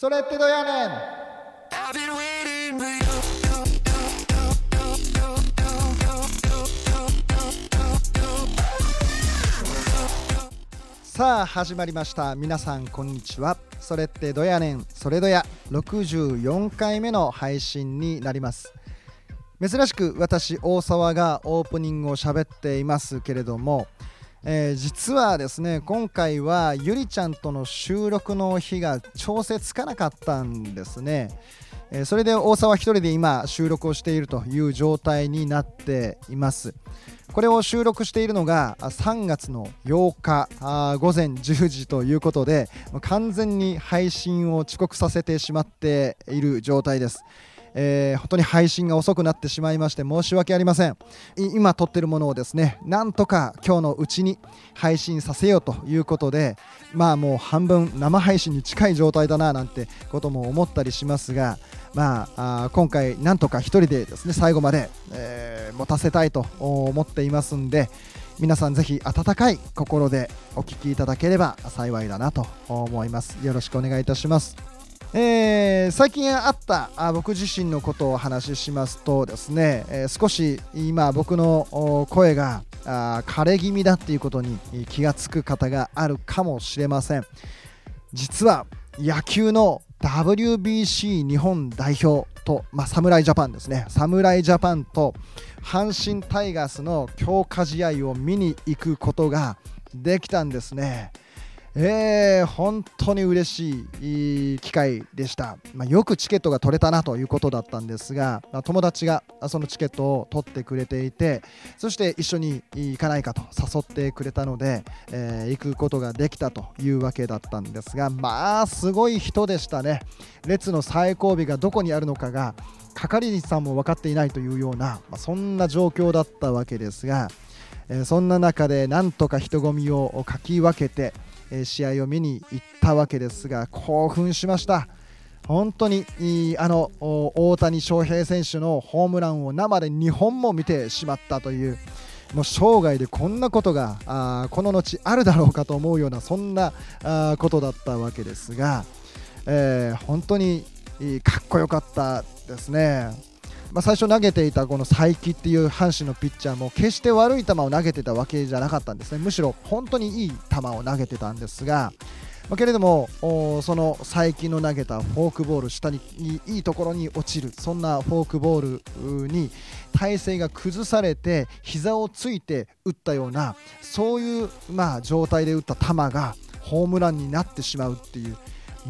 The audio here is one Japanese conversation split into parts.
それってどやねん？さあ始まりました。皆さんこんにちは。それってどやねん。それどや。64回目の配信になります。珍しく私大沢がオープニングを喋っていますけれども、えー実はですね今回はゆりちゃんとの収録の日が調整つかなかったんですね、えーそれで大沢一人で今収録をしているという状態になっています。これを収録しているのが3月の8日午前10時ということで完全に配信を遅刻させてしまっている状態です、えー本当に配信が遅くなってしまいまして申し訳ありません。今撮ってるものをですねなんとか今日のうちに配信させようということでまあもう半分生配信に近い状態だななんてことも思ったりしますがまああ今回なんとか一人でですね最後まで、えー持たせたいと思っていますんで皆さんぜひ温かい心でお聞きいただければ幸いだなと思います。よろしくお願いいたします。えー最近あったあ僕自身のことをお話ししますとですね、えー少し今僕の声があ枯れ気味だっていうことに気がつく方があるかもしれません実は野球の WBC 日本代表と、まあ、侍ジャパンですね侍ジャパンと阪神タイガースの強化試合を見に行くことができたんですね。えー、本当に嬉しい機会でした、まあ、よくチケットが取れたなということだったんですが、まあ友達がそのチケットを取ってくれていてそして一緒に行かないかと誘ってくれたので、えー行くことができたというわけだったんですがまあすごい人でしたね。列の最後尾がどこにあるのかが係員さんも分かっていないというような、まあそんな状況だったわけですが、えーそんな中でなんとか人混みをかき分けて、え試合を見に行ったわけですが興奮しました本当にあの大谷翔平選手のホームランを生で2本も見てしまったというもう生涯でこんなことがあこの後あるだろうかと思うようなそんなことだったわけですが、えー本当にかっこよかったですね。まあ、最初投げていたこの才木っていう阪神のピッチャーも決して悪い球を投げてたわけじゃなかったんですね。むしろ本当にいい球を投げてたんですが、まあけれどもその才木の投げたフォークボール下にいいいいところに落ちる。そんなフォークボールに体勢が崩されて膝をついて打ったようなそういう、まあ、状態で打った球がホームランになってしまうっていう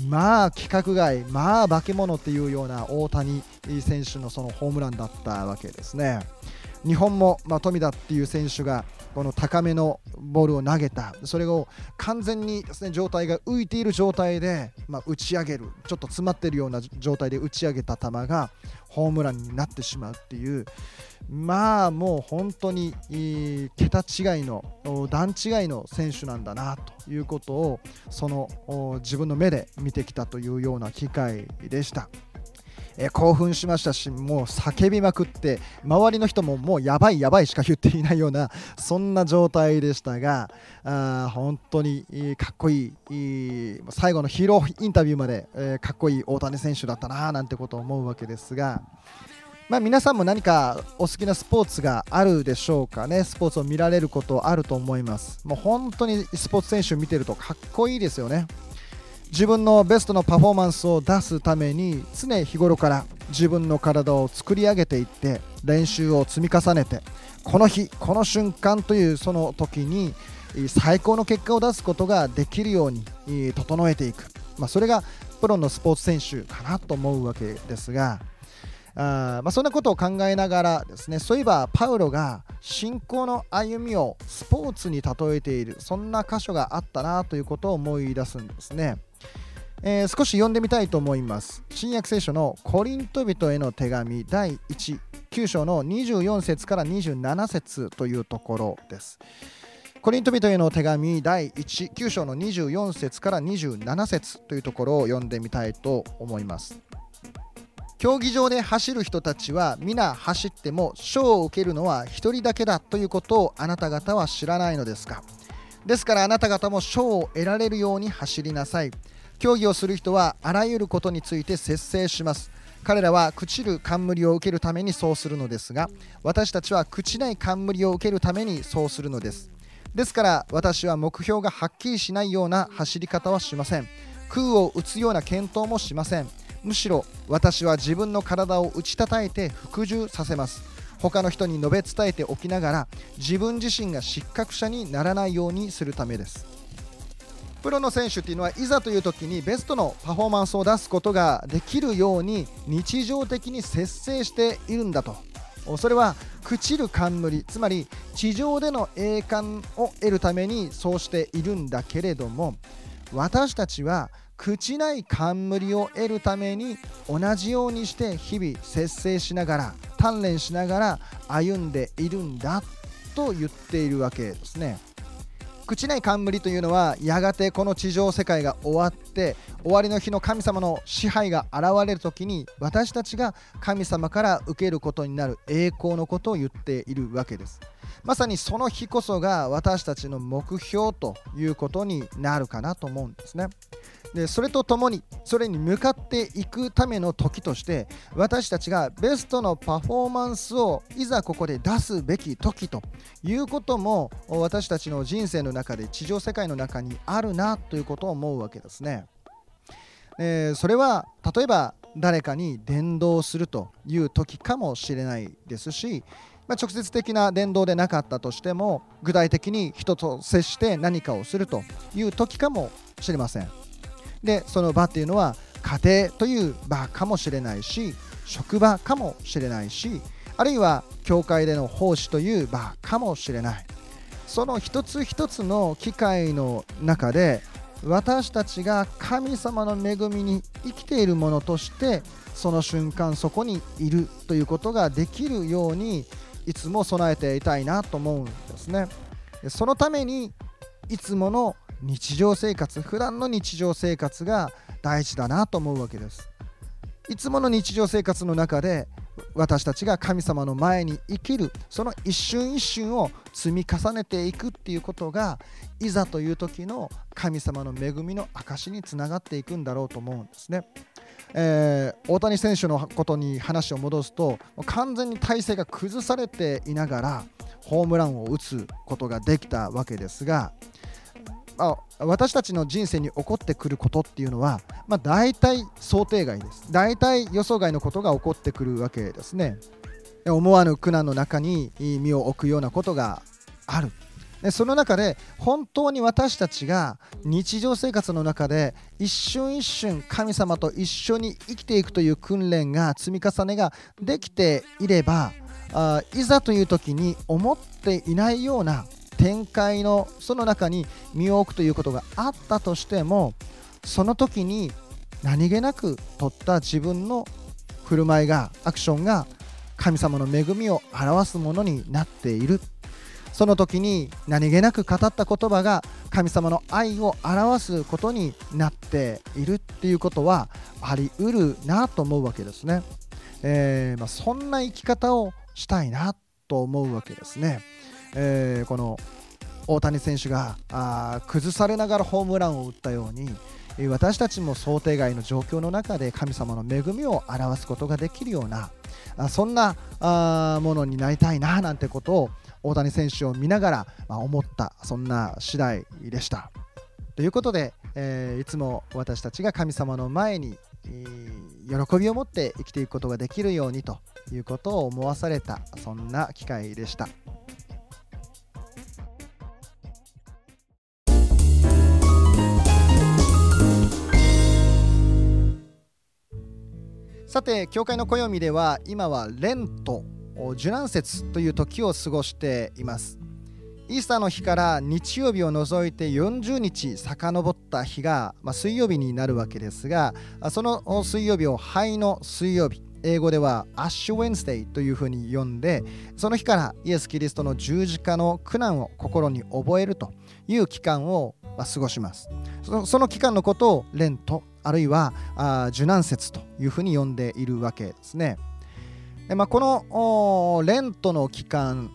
まあ規格外、まあ化け物っていうような大谷選手のそのホームランだったわけですね。日本も、まあ、富田っていう選手がこの高めのボールを投げた。それを完全にです、ね、状態が浮いている状態で、まあ、打ち上げる。ちょっと詰まっているような状態で打ち上げた球がホームランになってしまうっていう。まあもう本当に桁違いの段違いの選手なんだなということをその自分の目で見てきたというような機会でした。えー興奮しましたしもう叫びまくって周りの人ももうやばいやばいしか言っていないようなそんな状態でしたがあ本当にいいかっこいい最後のヒーローインタビューまで、えーかっこいい大谷選手だったななんてことを思うわけですが。まあ、皆さんも何かお好きなスポーツがあるでしょうかね、スポーツを見られることあると思います。もう本当にスポーツ選手見てるとかっこいいですよね。自分のベストのパフォーマンスを出すために常日頃から自分の体を作り上げていって練習を積み重ねてこの日この瞬間というその時に最高の結果を出すことができるように整えていく、まあ、それがプロのスポーツ選手かなと思うわけですがあまあ、そんなことを考えながらですねそういえばパウロが信仰の歩みをスポーツに例えているそんな箇所があったなということを思い出すんですね。えー少し読んでみたいと思います。新約聖書のコリント人への手紙第1、9章の24節から27節というところです。コリント人への手紙第1、9章の24節から27節というところを読んでみたいと思います。競技場で走る人たちは皆走っても賞を受けるのは一人だけだということをあなた方は知らないのですか？ですからあなた方も賞を得られるように走りなさい競技をする人はあらゆることについて節制します。彼らは朽ちる冠を受けるためにそうするのですが私たちは朽ちない冠を受けるためにそうするのです。ですから私は目標がはっきりしないような走り方はしません。空を打つような検討もしません。むしろ私は自分の体を打ち叩いて服従させます。他の人に述べ伝えておきながら自分自身が失格者にならないようにするためです。プロの選手っていうのはいざという時にベストのパフォーマンスを出すことができるように日常的に節制しているんだとそれは朽ちる冠つまり地上での栄冠を得るためにそうしているんだけれども私たちは朽ちない冠を得るために同じようにして日々節制しながら鍛錬しながら歩んでいるんだと言っているわけですね。朽ちない冠というのはやがてこの地上世界が終わって終わりの日の神様の支配が現れる時に私たちが神様から受けることになる栄光のことを言っているわけです。まさにその日こそが私たちの目標ということになるかなと思うんですね。でそれとともにそれに向かっていくための時として私たちがベストのパフォーマンスをいざここで出すべき時ということも私たちの人生の中で地上世界の中にあるなということを思うわけですね。えーそれは例えば誰かに伝道するという時かもしれないですし、ま、直接的な伝道でなかったとしても具体的に人と接して何かをするという時かもしれません。でその場っていうのは家庭という場かもしれないし職場かもしれないしあるいは教会での奉仕という場かもしれない。その一つ一つの機会の中で私たちが神様の恵みに生きているものとしてその瞬間そこにいるということができるようにいつも備えていたいなと思うんですね。そのためにいつもの日常生活普段の日常生活が大事だなと思うわけですいつもの日常生活の中で私たちが神様の前に生きるその一瞬一瞬を積み重ねていくっていうことがいざという時の神様の恵みの証につながっていくんだろうと思うんですね。えー大谷選手のことに話を戻すと完全に体勢が崩されていながらホームランを打つことができたわけですがあ私たちの人生に起こってくることっていうのは、まあ、大体想定外です。大体予想外のことが起こってくるわけですね。思わぬ苦難の中に身を置くようなことがある。でその中で本当に私たちが日常生活の中で一瞬一瞬神様と一緒に生きていくという訓練が積み重ねができていればあいざという時に思っていないような展開のその中に身を置くということがあったとしてもその時に何気なく取った自分の振る舞いがアクションが神様の恵みを表すものになっているその時に何気なく語った言葉が神様の愛を表すことになっているっていうことはあり得るなと思うわけですね。えーまあ、そんな生き方をしたいなと思うわけですね。えーこの大谷選手があ崩されながらホームランを打ったように私たちも想定外の状況の中で神様の恵みを表すことができるようなあそんなものになりたいななんてことを大谷選手を見ながら、ま、思ったそんな次第でした。ということで、えーいつも私たちが神様の前に、えー喜びを持って生きていくことができるようにということを思わされたそんな機会でした。さて教会の暦では今はレント受難節という時を過ごしています。イースターの日から日曜日を除いて40日遡った日が、まあ、水曜日になるわけですがその水曜日を灰の水曜日英語ではアッシュ・ウェンスデーというふうに呼んでその日からイエス・キリストの十字架の苦難を心に覚えるという期間を過ごします。その期間のことをレントあるいは受難節というふうに呼んでいるわけですね。でまあ、このレントの期間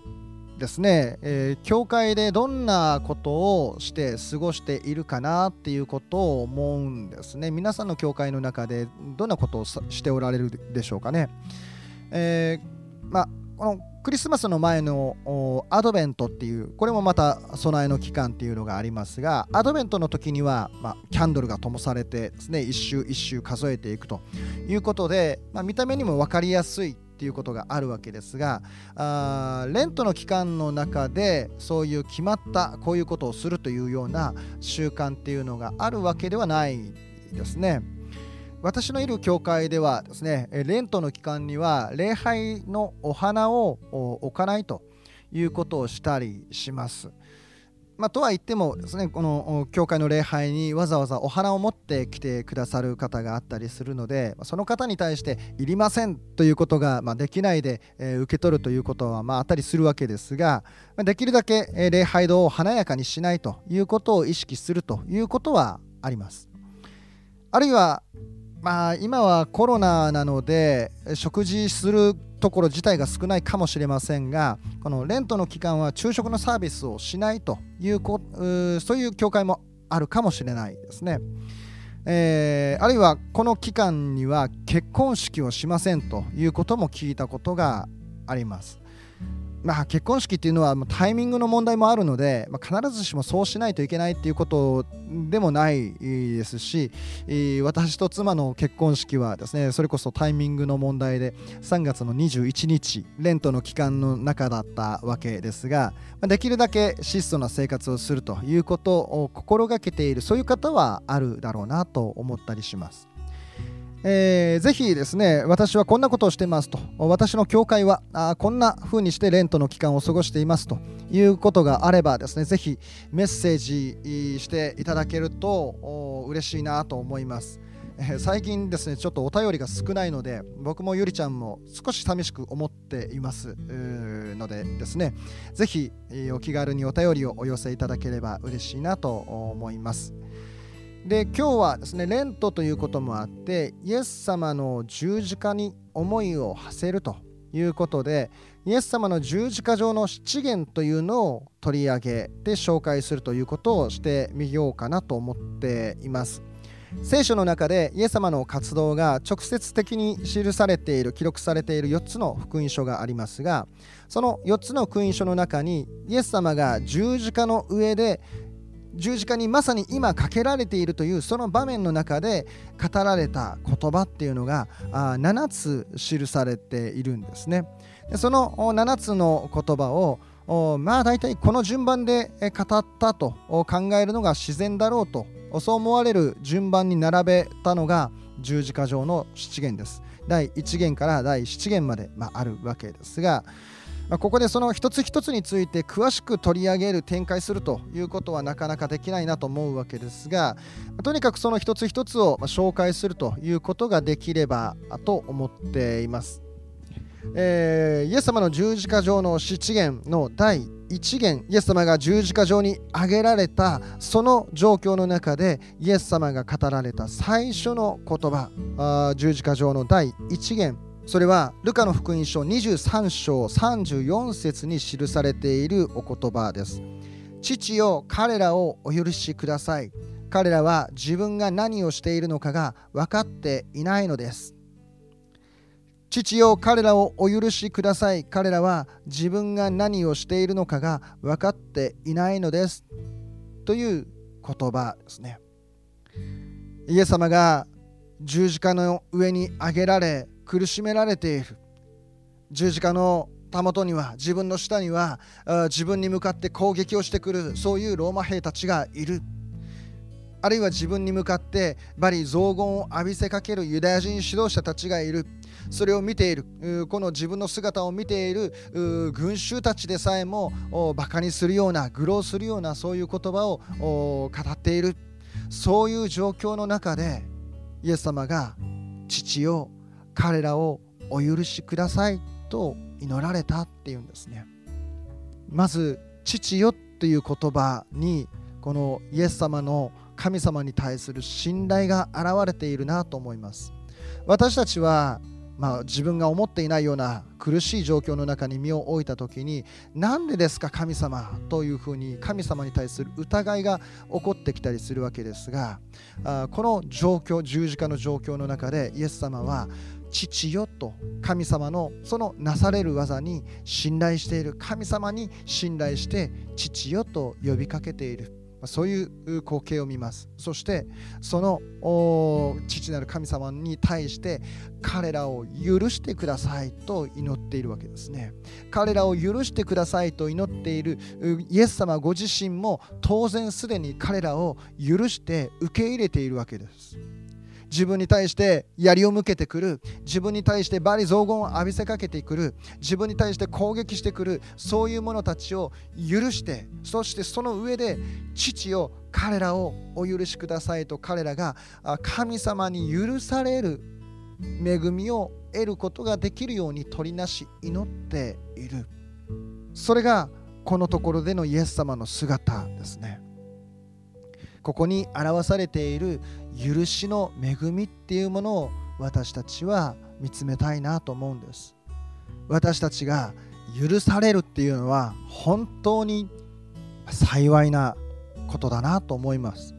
ですね、えー教会でどんなことをして過ごしているかなっていうことを思うんですね。皆さんの教会の中でどんなことをしておられるでしょうかね、えーまあこのクリスマスの前のアドベントっていうこれもまた備えの期間っていうのがありますがアドベントの時には、まあ、キャンドルが灯されてですね一周一周数えていくということで、まあ、見た目にも分かりやすいっていうことがあるわけですがあーレントの期間の中でそういう決まったこういうことをするというような習慣っていうのがあるわけではないですね。私のいる教会ではですねレントの期間には礼拝のお花を置かないということをしたりします。まあ、とは言ってもですねこの教会の礼拝にわざわざお花を持ってきてくださる方があったりするのでその方に対していりませんということがまあできないで、え受け取るということはまああったりするわけですができるだけ礼拝堂を華やかにしないということを意識するということはあります。あるいはまあ今はコロナなので食事するところ自体が少ないかもしれませんがこのレントの期間は昼食のサービスをしないというこうそういう教会もあるかもしれないですね。えーあるいはこの期間には結婚式をしませんということも聞いたことがあります。まあ、結婚式っていうのはタイミングの問題もあるので、まあ、必ずしもそうしないといけないっていうことでもないですし、私と妻の結婚式はですねそれこそタイミングの問題で3月の21日レントの期間の中だったわけですが、できるだけ質素な生活をするということを心がけているそういう方はあるだろうなと思ったりします。えーぜひですね私はこんなことをしていますと私の教会はあこんな風にしてレントの期間を過ごしていますということがあればですねぜひメッセージしていただけるとお嬉しいなと思います。え最近ですねちょっとお便りが少ないので僕もゆりちゃんも少し寂しく思っていますのでですねぜひお気軽にお便りをお寄せいただければ嬉しいなと思います。で今日はですねレントということもあってイエス様の十字架に思いを馳せるということでイエス様の十字架上の七元というのを取り上げて紹介するということをしてみようかなと思っています。聖書の中でイエス様の活動が直接的に記されている記録されている4つの福音書がありますがその4つの福音書の中にイエス様が十字架の上で十字架にまさに今かけられているというその場面の中で語られた言葉っていうのがあ7つ記されているんですね。でその7つの言葉をまあ大体この順番で語ったと考えるのが自然だろうとそう思われる順番に並べたのが十字架上の七元です。第1元から第7元まで、まあ、あるわけですが、まあ、ここでその一つ一つについて詳しく取り上げる展開するということはなかなかできないなと思うわけですがとにかくその一つ一つを紹介するということができればと思っています。えーイエス様の十字架上の七元の第一元イエス様が十字架上に挙げられたその状況の中でイエス様が語られた最初の言葉十字架上の第一元それはルカの福音書23章34節に記されているお言葉です。父よ彼らをお許しください。彼らは自分が何をしているのかが分かっていないのです。父よ彼らをお許しください。彼らは自分が何をしているのかが分かっていないのです。という言葉ですね。イエス様が十字架の上に上げられ苦しめられている。十字架のたもとには自分の下には自分に向かって攻撃をしてくるそういうローマ兵たちがいる。あるいは自分に向かってバリ雑言を浴びせかけるユダヤ人指導者たちがいる。それを見ている。この自分の姿を見ている群衆たちでさえもバカにするような愚弄するようなそういう言葉を語っている。そういう状況の中でイエス様が父よ彼らをお許しくださいと祈られたっていうんですね。まず父よという言葉にこのイエス様の神様に対する信頼が現れているなと思います。私たちはまあ、自分が思っていないような苦しい状況の中に身を置いた時になんでですか神様というふうに神様に対する疑いが起こってきたりするわけですがこの状況十字架の状況の中でイエス様は父よと神様のそのなされる技に信頼している神様に信頼して父よと呼びかけている。そういう光景を見ます。そしてその父なる神様に対して彼らを許してくださいと祈っているわけですね。彼らを許してくださいと祈っているイエス様ご自身も当然すでに彼らを許して受け入れているわけです。自分に対して槍を向けてくる。自分に対して罵詈雑言を浴びせかけてくる。自分に対して攻撃してくる。そういう者たちを許してそしてその上で父を彼らをお許しくださいと彼らが神様に許される恵みを得ることができるように取りなし祈っている。それがこのところでのイエス様の姿ですね。ここに表されている許しの恵みっていうものを私たちは見つめたいなと思うんです。私たちが許されるっていうのは本当に幸いなことだなと思います。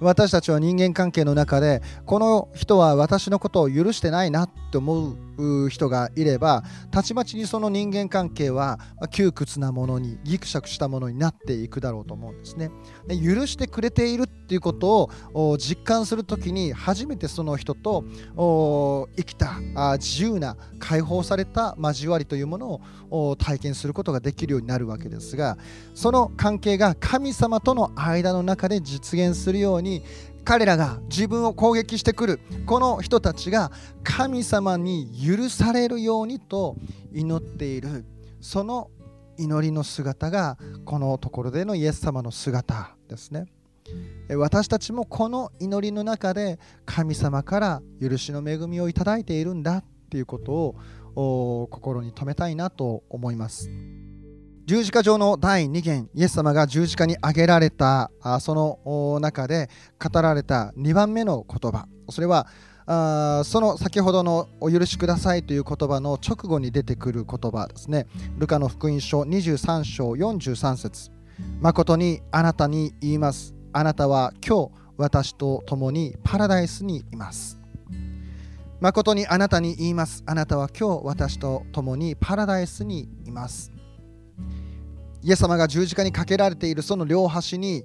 私たちは人間関係の中でこの人は私のことを許してないなって思う人がいればたちまちにその人間関係は窮屈なものにギクシャクしたものになっていくだろうと思うんですね。で許してくれているっていうことを実感する時に初めてその人と生きた自由な解放された交わりというものを体験することができるようになるわけですがその関係が神様との間の中で実現するように彼らが自分を攻撃してくるこの人たちが神様に許されるようにと祈っているその祈りの姿がこのところでのイエス様の姿ですね私たちもこの祈りの中で神様から許しの恵みをいただいているんだっていうことを心に留めたいなと思います。十字架上の第2元イエス様が十字架に挙げられたその中で語られた2番目の言葉。それはその先ほどの「お許しください」という言葉の直後に出てくる言葉ですね。ルカの福音書23章43節。誠にあなたに言います。あなたは今日私と共にパラダイスにいます。誠にあなたに言います。あなたは今日私と共にパラダイスにいます。イエス様が十字架にかけられているその両端に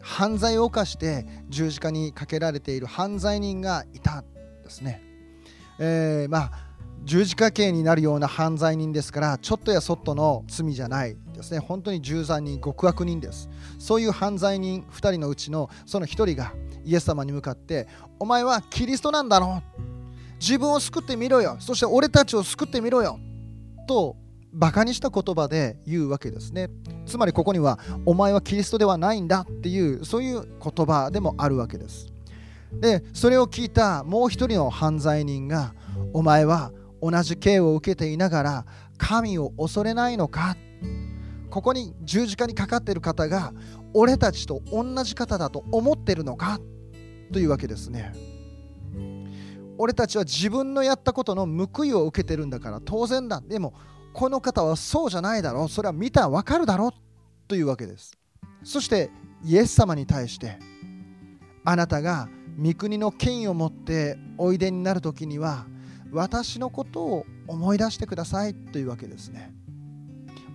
犯罪を犯して十字架にかけられている犯罪人がいたんですね。えー、まあ十字架刑になるような犯罪人ですからちょっとやそっとの罪じゃないですね。本当に重罪人極悪人です。そういう犯罪人2人のうちのその1人がイエス様に向かって「お前はキリストなんだろう。自分を救ってみろよ。そして俺たちを救ってみろよ」とバカにした言葉で言うわけですね。つまりここにはお前はキリストではないんだっていうそういう言葉でもあるわけです。でそれを聞いたもう一人の犯罪人がお前は同じ刑を受けていながら神を恐れないのか？ここに十字架にかかっている方が俺たちと同じ方だと思ってるのか？というわけですね。俺たちは自分のやったことの報いを受けてるんだから当然だ。でもこの方はそうじゃないだろう。それは見たらわかるだろうというわけです。そしてイエス様に対してあなたが御国の権威を持っておいでになる時には私のことを思い出してくださいというわけですね。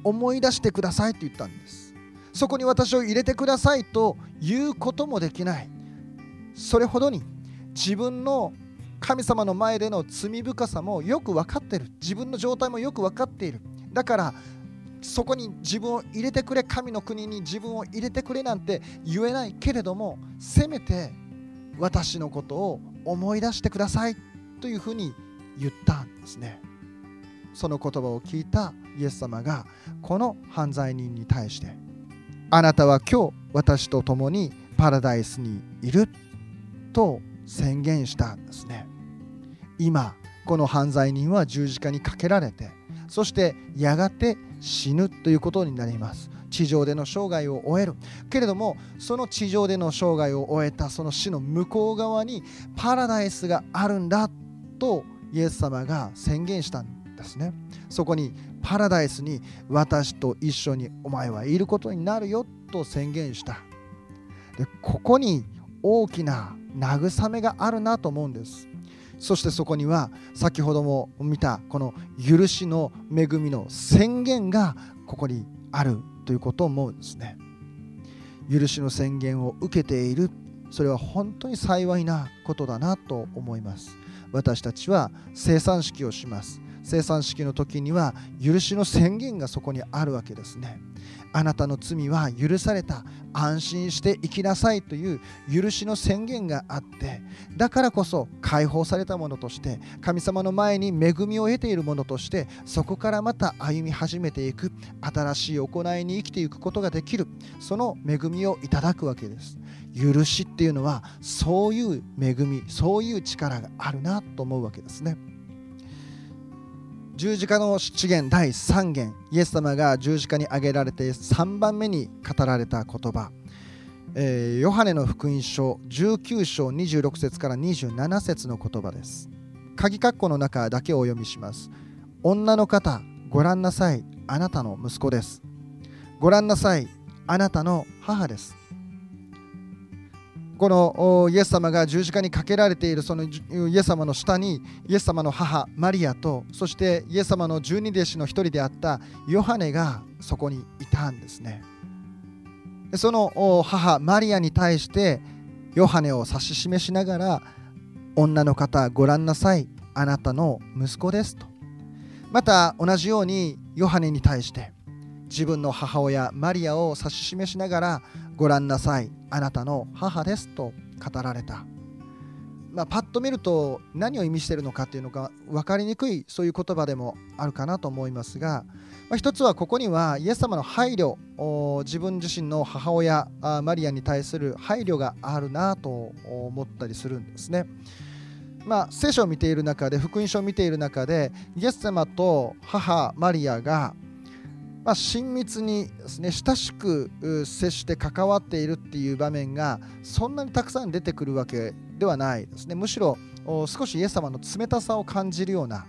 思い出してくださいと言ったんです。そこに私を入れてくださいということもできない。それほどに自分の神様の前での罪深さもよく分かってる。自分の状態もよく分かっている。だからそこに自分を入れてくれ神の国に自分を入れてくれなんて言えないけれどもせめて私のことを思い出してくださいというふうに言ったんですね。その言葉を聞いたイエス様がこの犯罪人に対してあなたは今日私と共にパラダイスにいると宣言したんですね。今この犯罪人は十字架にかけられてそしてやがて死ぬということになります。地上での生涯を終える。けれどもその地上での生涯を終えたその死の向こう側にパラダイスがあるんだとイエス様が宣言したんですね。そこにパラダイスに私と一緒にお前はいることになるよと宣言した。でここに大きな慰めがあるなと思うんです。そしてそこには先ほども見たこの許しの恵みの宣言がここにあるということを思うんですね。許しの宣言を受けている。それは本当に幸いなことだなと思います。私たちは生産式をします。生産式の時には許しの宣言がそこにあるわけですね。あなたの罪は許された。安心して生きなさいという許しの宣言があってだからこそ解放されたものとして神様の前に恵みを得ているものとしてそこからまた歩み始めていく新しい行いに生きていくことができるその恵みをいただくわけです。許しっていうのはそういう恵みそういう力があるなと思うわけですね。十字架の七言第3言イエス様が十字架に挙げられて3番目に語られた言葉、えーヨハネの福音書19章26節から27節の言葉です。鍵括弧の中だけをお読みします。女の方ご覧なさいあなたの息子です。ご覧なさいあなたの母です。このイエス様が十字架にかけられているそのイエス様の下にイエス様の母マリアとそしてイエス様の十二弟子の一人であったヨハネがそこにいたんですね。その母マリアに対してヨハネを指し示しながら女の方ご覧なさいあなたの息子ですと。また同じようにヨハネに対して自分の母親マリアを指し示しながらご覧なさいあなたの母ですと語られた、まあ、パッと見ると何を意味しているのかっていうのが分かりにくいそういう言葉でもあるかなと思いますが、まあ、一つはここにはイエス様の配慮自分自身の母親マリアに対する配慮があるなと思ったりするんですね。まあ、聖書を見ている中で福音書を見ている中でイエス様と母マリアがまあ、親密にですね親しく接して関わっているっていう場面がそんなにたくさん出てくるわけではないですね。むしろ少しイエス様の冷たさを感じるような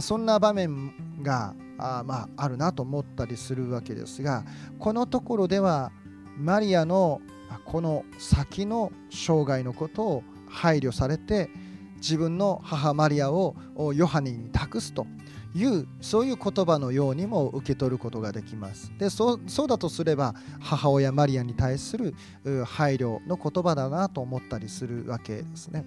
そんな場面があ,、まあ、あるなと思ったりするわけですがこのところではマリアのこの先の生涯のことを配慮されて自分の母マリアをヨハネに託すというそういう言葉のようにも受け取ることができます。でそうそうだとすれば母親マリアに対する配慮の言葉だなと思ったりするわけですね。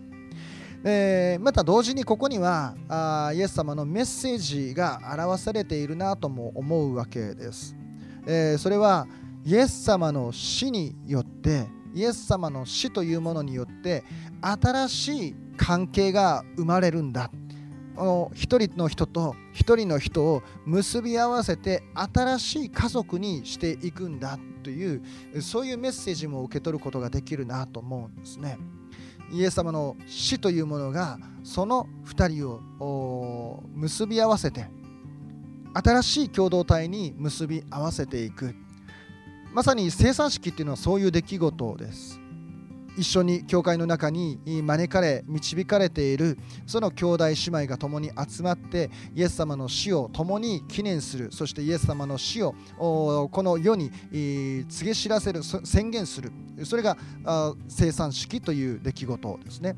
でまた同時にここにはあイエス様のメッセージが表されているなとも思うわけです、えーそれはイエス様の死によってイエス様の死というものによって新しい関係が生まれるんだ。の一人の人と一人の人を結び合わせて新しい家族にしていくんだというそういうメッセージも受け取ることができるなと思うんですね。イエス様の死というものがその2人を結び合わせて新しい共同体に結び合わせていくまさに生産式っていうのはそういう出来事です一緒に教会の中に招かれ導かれているその兄弟姉妹が共に集まってイエス様の死を共に記念するそしてイエス様の死をこの世に告げ知らせる宣言する。それが生産式という出来事ですね。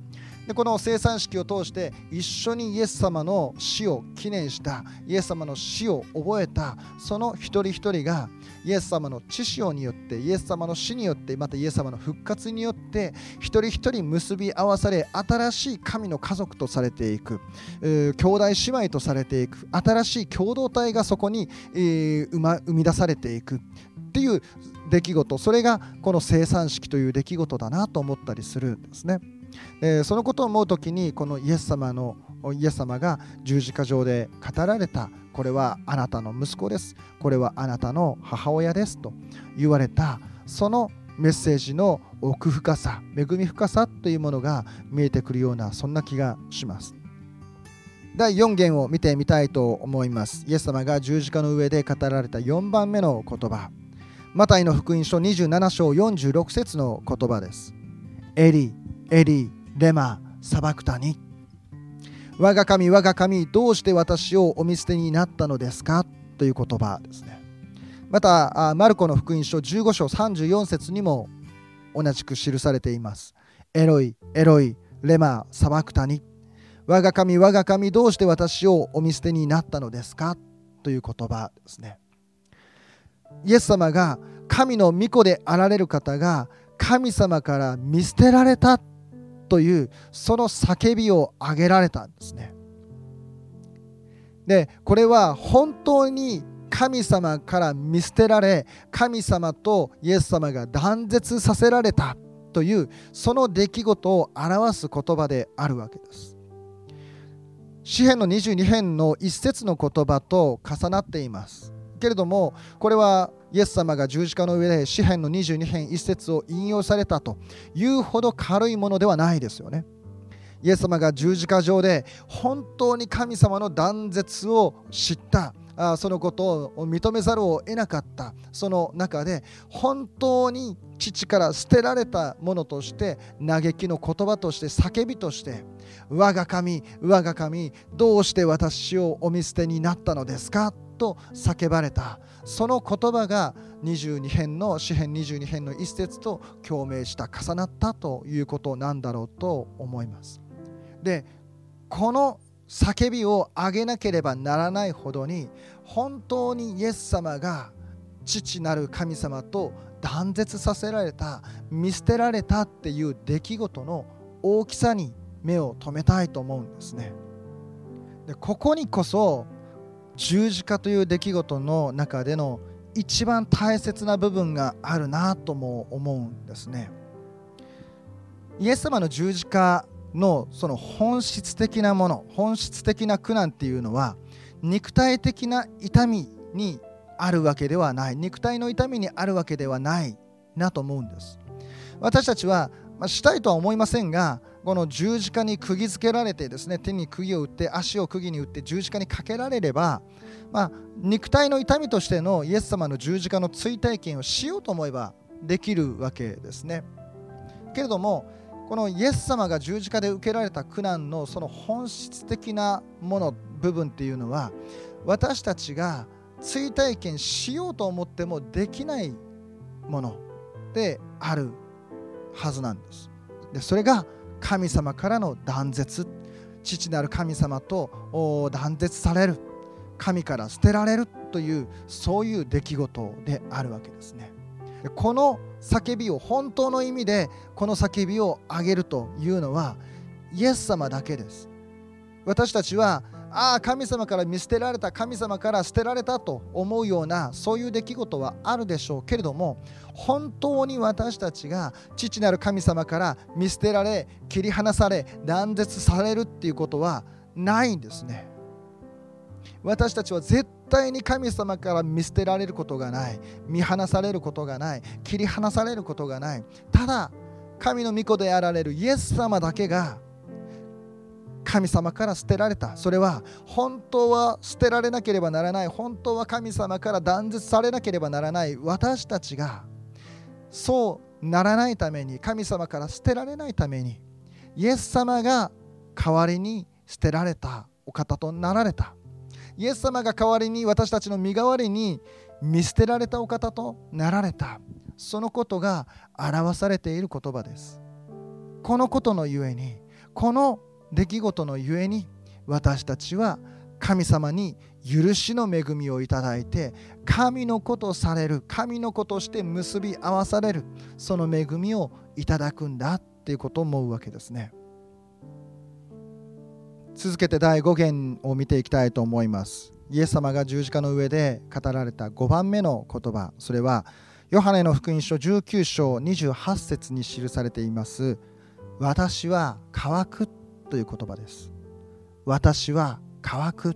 でこの生産式を通して一緒にイエス様の死を記念したイエス様の死を覚えたその一人一人がイエス様の知潮によってイエス様の死によってまたイエス様の復活によって一人一人結び合わされ新しい神の家族とされていく、えー兄弟姉妹とされていく新しい共同体がそこに、え生ま生み出されていくっていう出来事それがこの生産式という出来事だなと思ったりするんですね。えそのことを思う時にこのイエス様のイエス様が十字架上で語られたこれはあなたの息子です。これはあなたの母親ですと言われたそのメッセージの奥深さ恵み深さというものが見えてくるようなそんな気がします。第4言を見てみたいと思います。イエス様が十字架の上で語られた4番目の言葉。マタイの福音書27章46節の言葉です。エリエリーレマサバクタニ。我が神我が神どうして私をお見捨てになったのですか？という言葉ですね。またマルコの福音書15章34節にも同じく記されています。エロイエロイレマサバクタニ。我が神我が神どうして私をお見捨てになったのですか？という言葉ですね。イエス様が神の御子であられる方が神様から見捨てられたというその叫びを上げられたんですね。でこれは本当に神様から見捨てられ神様とイエス様が断絶させられたというその出来事を表す言葉であるわけです。詩篇の22編の一節の言葉と重なっています。けれどもこれはイエス様が十字架の上で詩篇の22編一節を引用されたというほど軽いものではないですよね。イエス様が十字架上で本当に神様の断絶を知った。あそのことを認めざるを得なかった。その中で本当に父から捨てられたものとして嘆きの言葉として叫びとして我が神我が神どうして私をお見捨てになったのですか？と叫ばれたその言葉が22編の詩編22編の一節と共鳴した重なったということなんだろうと思いますでこの叫びを上げなければならないほどに本当にイエス様が父なる神様と断絶させられた見捨てられたっていう出来事の大きさに目を留めたいと思うんですね。でここにこそ十字架という出来事の中での一番大切な部分があるなとも思うんですね。イエス様の十字架のその本質的なもの本質的な苦難っていうのは肉体的な痛みにあるわけではない肉体の痛みにあるわけではないなと思うんです私たちは、まあ、したいとは思いませんがこの十字架に釘付けられてですね手に釘を打って足を釘に打って十字架にかけられれば、まあ、肉体の痛みとしてのイエス様の十字架の追体験をしようと思えばできるわけですね。けれどもこのイエス様が十字架で受けられた苦難のその本質的なもの部分っていうのは私たちが追体験しようと思ってもできないものであるはずなんです。でそれが神様からの断絶。父なる神様と断絶される。神から捨てられるというそういう出来事であるわけですね。この叫びを本当の意味でこの叫びを上げるというのはイエス様だけです。私たちはああ神様から見捨てられた神様から捨てられたと思うようなそういう出来事はあるでしょうけれども本当に私たちが父なる神様から見捨てられ切り離され断絶されるっていうことはないんですね。私たちは絶対に神様から見捨てられることがない。見放されることがない。切り離されることがない。ただ神の御子であられるイエス様だけが神様から捨てられた。それは本当は捨てられなければならない。本当は神様から断絶されなければならない。私たちがそうならないために神様から捨てられないためにイエス様が代わりに捨てられたお方となられたイエス様が代わりに私たちの身代わりに見捨てられたお方となられた。そのことが表されている言葉です。このことのゆえにこの出来事のゆえに私たちは神様に許しの恵みをいただいて神の子とされる神の子として結び合わされるその恵みをいただくんだっていうことを思うわけですね。続けて第5弦を見ていきたいと思います。イエス様が十字架の上で語られた5番目の言葉。それはヨハネの福音書19章28節に記されています。私は乾くという言葉です。私は乾く。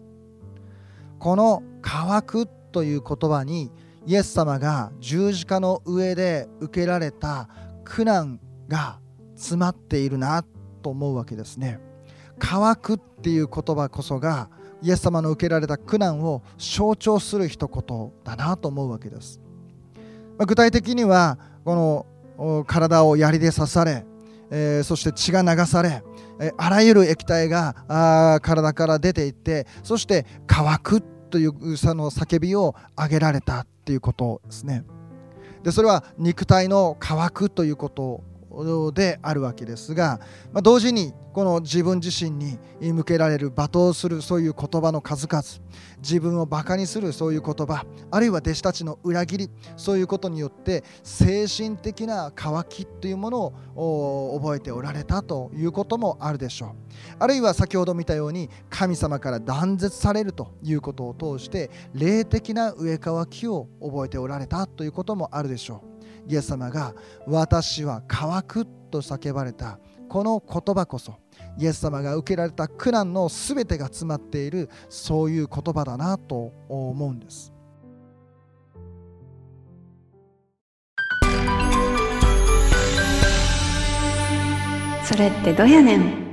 この乾くという言葉にイエス様が十字架の上で受けられた苦難が詰まっているなと思うわけですね。乾くっていう言葉こそがイエス様の受けられた苦難を象徴する一言だなと思うわけです。ま具体的にはこの体を槍で刺され、えー、そして血が流されあらゆる液体が体から出ていってそして乾くというその叫びを上げられたっていうことですね。でそれは肉体の乾くということであるわけですが、まあ、同時にこの自分自身に向けられる罵倒するそういう言葉の数々自分をバカにするそういう言葉あるいは弟子たちの裏切りそういうことによって精神的な渇きというものを覚えておられたということもあるでしょう。あるいは先ほど見たように神様から断絶されるということを通して霊的な上渇きを覚えておられたということもあるでしょう。イエス様が「私は乾く」と叫ばれたこの言葉こそイエス様が受けられた苦難の全てが詰まっているそういう言葉だなと思うんです。それってどうやねん？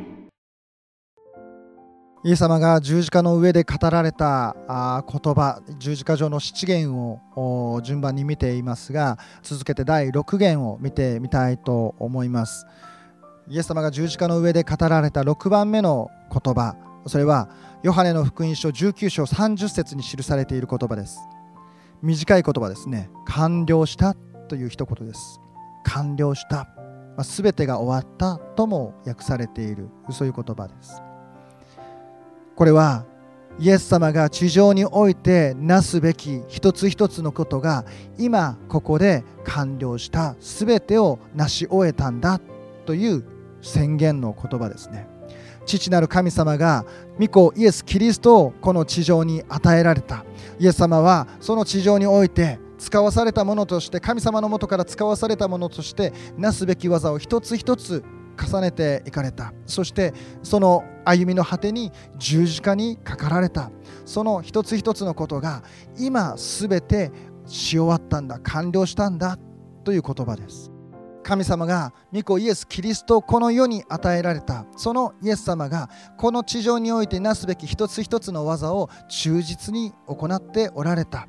イエス様が十字架の上で語られた言葉十字架上の七言を順番に見ていますが続けて第6言を見てみたいと思います。イエス様が十字架の上で語られた6番目の言葉それはヨハネの福音書19章30節に記されている言葉です。短い言葉ですね。完了したという一言です。完了した、まあ、全てが終わったとも訳されているそういう言葉です。これはイエス様が地上においてなすべき一つ一つのことが今ここで完了した全てを成し終えたんだという宣言の言葉ですね。父なる神様が御子イエス・キリストをこの地上に与えられた。イエス様はその地上において使わされたものとして神様のもとから使わされたものとしてなすべき技を一つ一つ重ねていかれた。そしてその歩みの果てに十字架にかかられた。その一つ一つのことが今すべてし終わったんだ。完了したんだ。という言葉です。神様が御子イエス・キリストをこの世に与えられた。そのイエス様がこの地上においてなすべき一つ一つの技を忠実に行っておられた。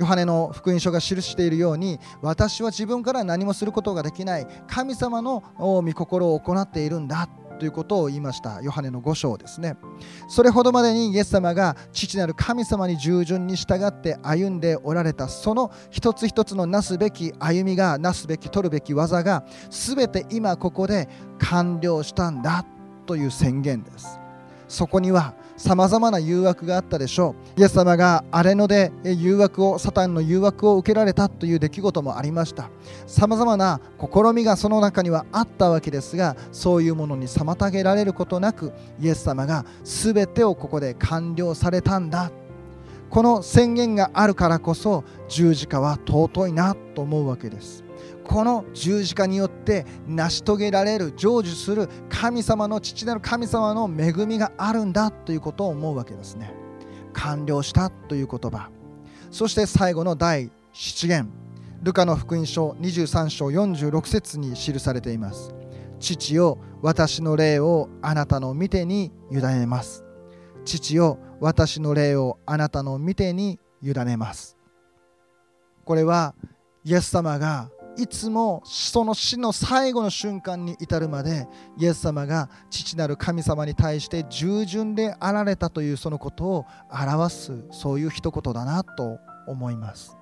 ヨハネの福音書が記しているように私は自分から何もすることができない神様の御心を行っているんだということを言いました。ヨハネの5章ですね。それほどまでにイエス様が父なる神様に従順に従って歩んでおられたその一つ一つのなすべき歩みがなすべき取るべき技が全て今ここで完了したんだという宣言です。そこにはさまざまな誘惑があったでしょう。イエス様が荒れ野で誘惑をサタンの誘惑を受けられたという出来事もありました。さまざまな試みがその中にはあったわけですがそういうものに妨げられることなくイエス様が全てをここで完了されたんだ。この宣言があるからこそ十字架は尊いなと思うわけです。この十字架によって成し遂げられる成就する神様の父なる神様の恵みがあるんだということを思うわけですね。完了したという言葉。そして最後の第7言。ルカの福音書23章46節に記されています。父よ私の霊をあなたの御手に委ねます。父よ私の霊をあなたの御手に委ねます。これはイエス様がいつもその死の最後の瞬間に至るまでイエス様が父なる神様に対して従順であられたというそのことを表すそういう一言だなと思います。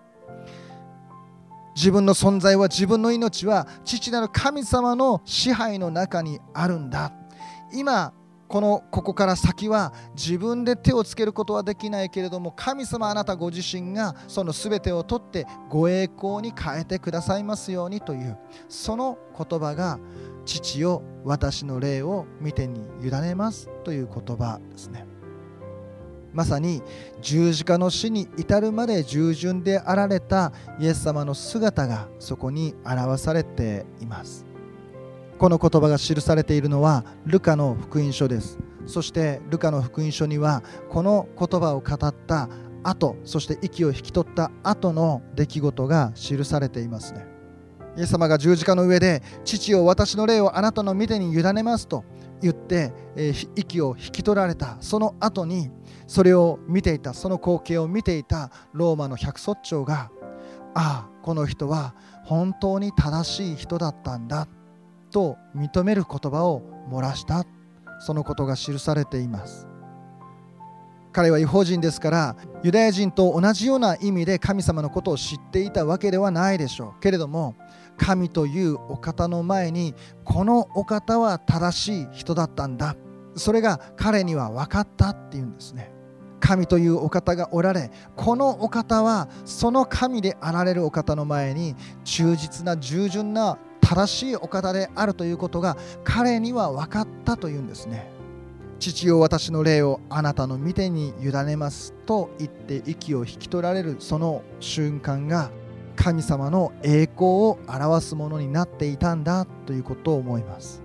自分の存在は自分の命は父なる神様の支配の中にあるんだ。今このここから先は自分で手をつけることはできないけれども神様あなたご自身がその全てを取ってご栄光に変えてくださいますようにというその言葉が父よ私の霊を見てに委ねますという言葉ですね。まさに十字架の死に至るまで従順であられたイエス様の姿がそこに表されています。この言葉が記されているのはルカの福音書です。そしてルカの福音書にはこの言葉を語った後そして息を引き取った後の出来事が記されていますね。イエス様が十字架の上で父を私の霊をあなたの御手に委ねますと言って、えー息を引き取られた。その後にそれを見ていたその光景を見ていたローマの百卒長がああこの人は本当に正しい人だったんだと認める言葉を漏らした。そのことが記されています。彼は違法人ですからユダヤ人と同じような意味で神様のことを知っていたわけではないでしょう。けれども神というお方の前にこのお方は正しい人だったんだ。それが彼には分かったっていうんですね。神というお方がおられこのお方はその神であられるお方の前に忠実な従順な正しいお方であるということが彼には分かったというんですね。父よ私の霊をあなたの御手に委ねますと言って息を引き取られるその瞬間が神様の栄光を表すものになっていたんだということを思います。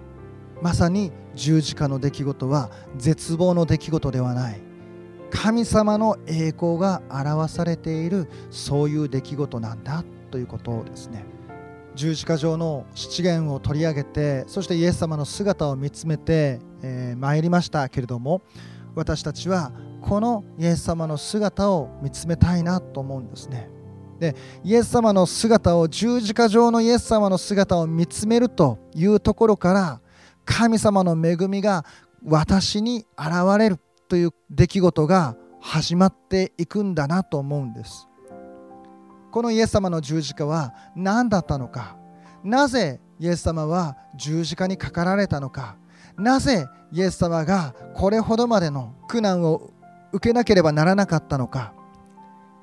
まさに十字架の出来事は絶望の出来事ではない。神様の栄光が表されているそういう出来事なんだということですね。十字架上の七元を取り上げてそしてイエス様の姿を見つめてえー、参りましたけれども私たちはこのイエス様の姿を見つめたいなと思うんですね。でイエス様の姿を十字架上のイエス様の姿を見つめるというところから神様の恵みが私に現れるという出来事が始まっていくんだなと思うんです。このイエス様の十字架は何だったのか？なぜイエス様は十字架にかかられたのか？なぜイエス様がこれほどまでの苦難を受けなければならなかったのか？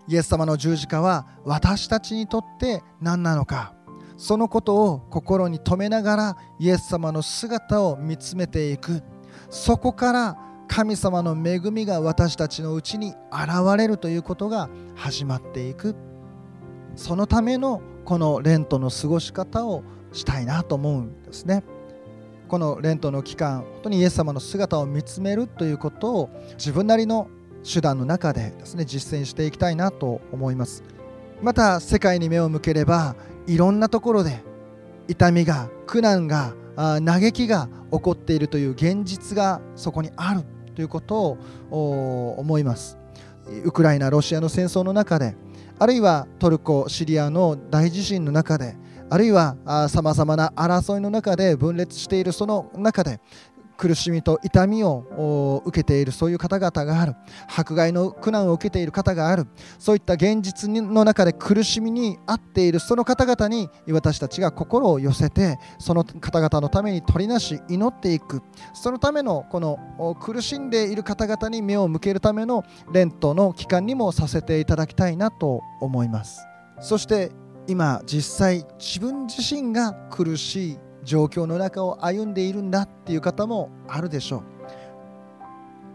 イエス様の十字架は私たちにとって何なのか？そのことを心に留めながらイエス様の姿を見つめていく。そこから神様の恵みが私たちのうちに現れるということが始まっていく。そのためのこのレントの過ごし方をしたいなと思うんですね。このレントの期間本当にイエス様の姿を見つめるということを自分なりの手段の中でですね実践していきたいなと思いますまた世界に目を向ければいろんなところで痛みが苦難が嘆きが起こっているという現実がそこにあるということを思いますウクライナロシアの戦争の中であるいはトルコシリアの大地震の中であるいはさまざまな争いの中で分裂しているその中で苦しみと痛みを受けているそういう方々がある。迫害の苦難を受けている方がある。そういった現実の中で苦しみにあっているその方々に私たちが心を寄せてその方々のために取りなし祈っていく。そのためのこの苦しんでいる方々に目を向けるためのレントの期間にもさせていただきたいなと思います。そして今実際自分自身が苦しい状況の中を歩んでいるんだっていう方もあるでしょう。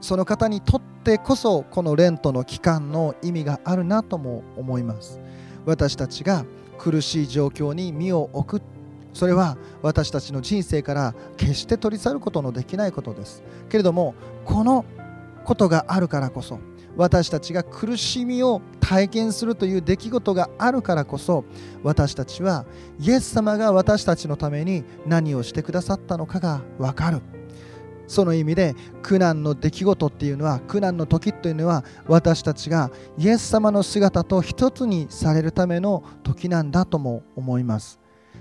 その方にとってこそこのレントの期間の意味があるなとも思います。私たちが苦しい状況に身を置く。それは私たちの人生から決して取り去ることのできないことです。けれどもこのことがあるからこそ私たちが苦しみを体験するという出来事があるからこそ私たちはイエス様が私たちのために何をしてくださったのかが分かる。その意味で苦難の出来事っていうのは苦難の時というのは私たちがイエス様の姿と一つにされるための時なんだとも思います。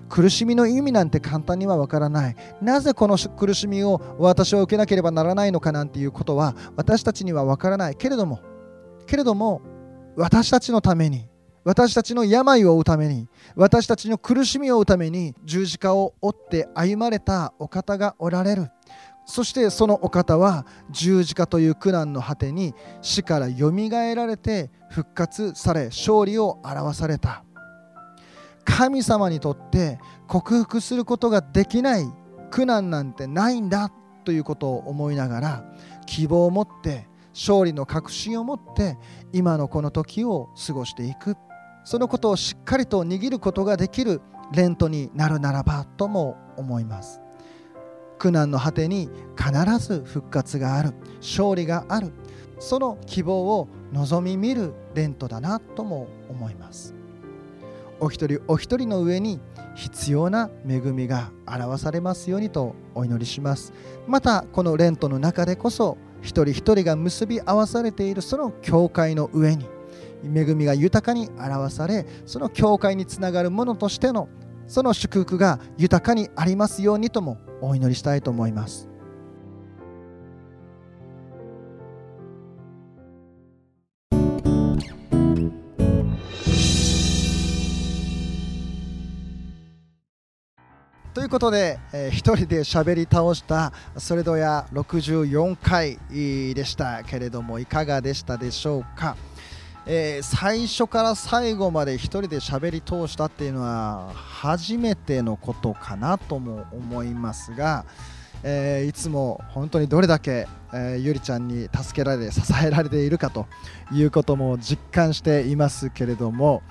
苦しみの意味なんて簡単にはわからない。なぜこの苦しみを私は受けなければならないのかなんていうことは私たちにはわからない。けれどもけれども私たちのために私たちの病を負うために私たちの苦しみを負うために十字架を追って歩まれたお方がおられる。そしてそのお方は十字架という苦難の果てに死からよみがえられて復活され勝利を表された。神様にとって克服することができない苦難なんてないんだということを思いながら希望を持って勝利の確信を持って今のこの時を過ごしていく。そのことをしっかりと握ることができるレントになるならばとも思います。苦難の果てに必ず復活がある。勝利がある。その希望を望み見るレントだなとも思います。お一人お一人の上に必要な恵みが表されますようにとお祈りします。またこのレントの中でこそ一人一人が結び合わされているその教会の上に恵みが豊かに表されその教会につながるものとしてのその祝福が豊かにありますようにともお祈りしたいと思います。いうことで、えー一人で喋り倒したそれどや64回でしたけれどもいかがでしたでしょうか、えー最初から最後まで一人で喋り通したっていうのは初めてのことかなとも思いますが、えーいつも本当にどれだけ、えーゆりちゃんに助けられ支えられているかということも実感していますけれども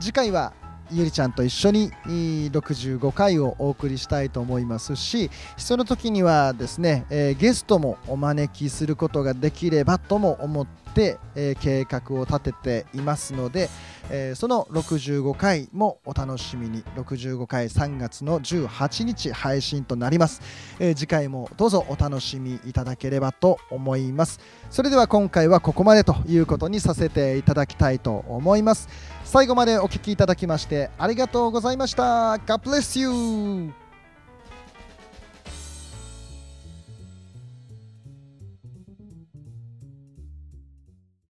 次回はゆりちゃんと一緒に65回をお送りしたいと思いますしその時にはですね、えーゲストもお招きすることができればとも思って、えー計画を立てていますので、えーその65回もお楽しみに。65回3月の18日配信となります、え次回もどうぞお楽しみいただければと思います。それでは今回はここまでということにさせていただきたいと思います。最後までお聴きいただきましてありがとうございました。God bless you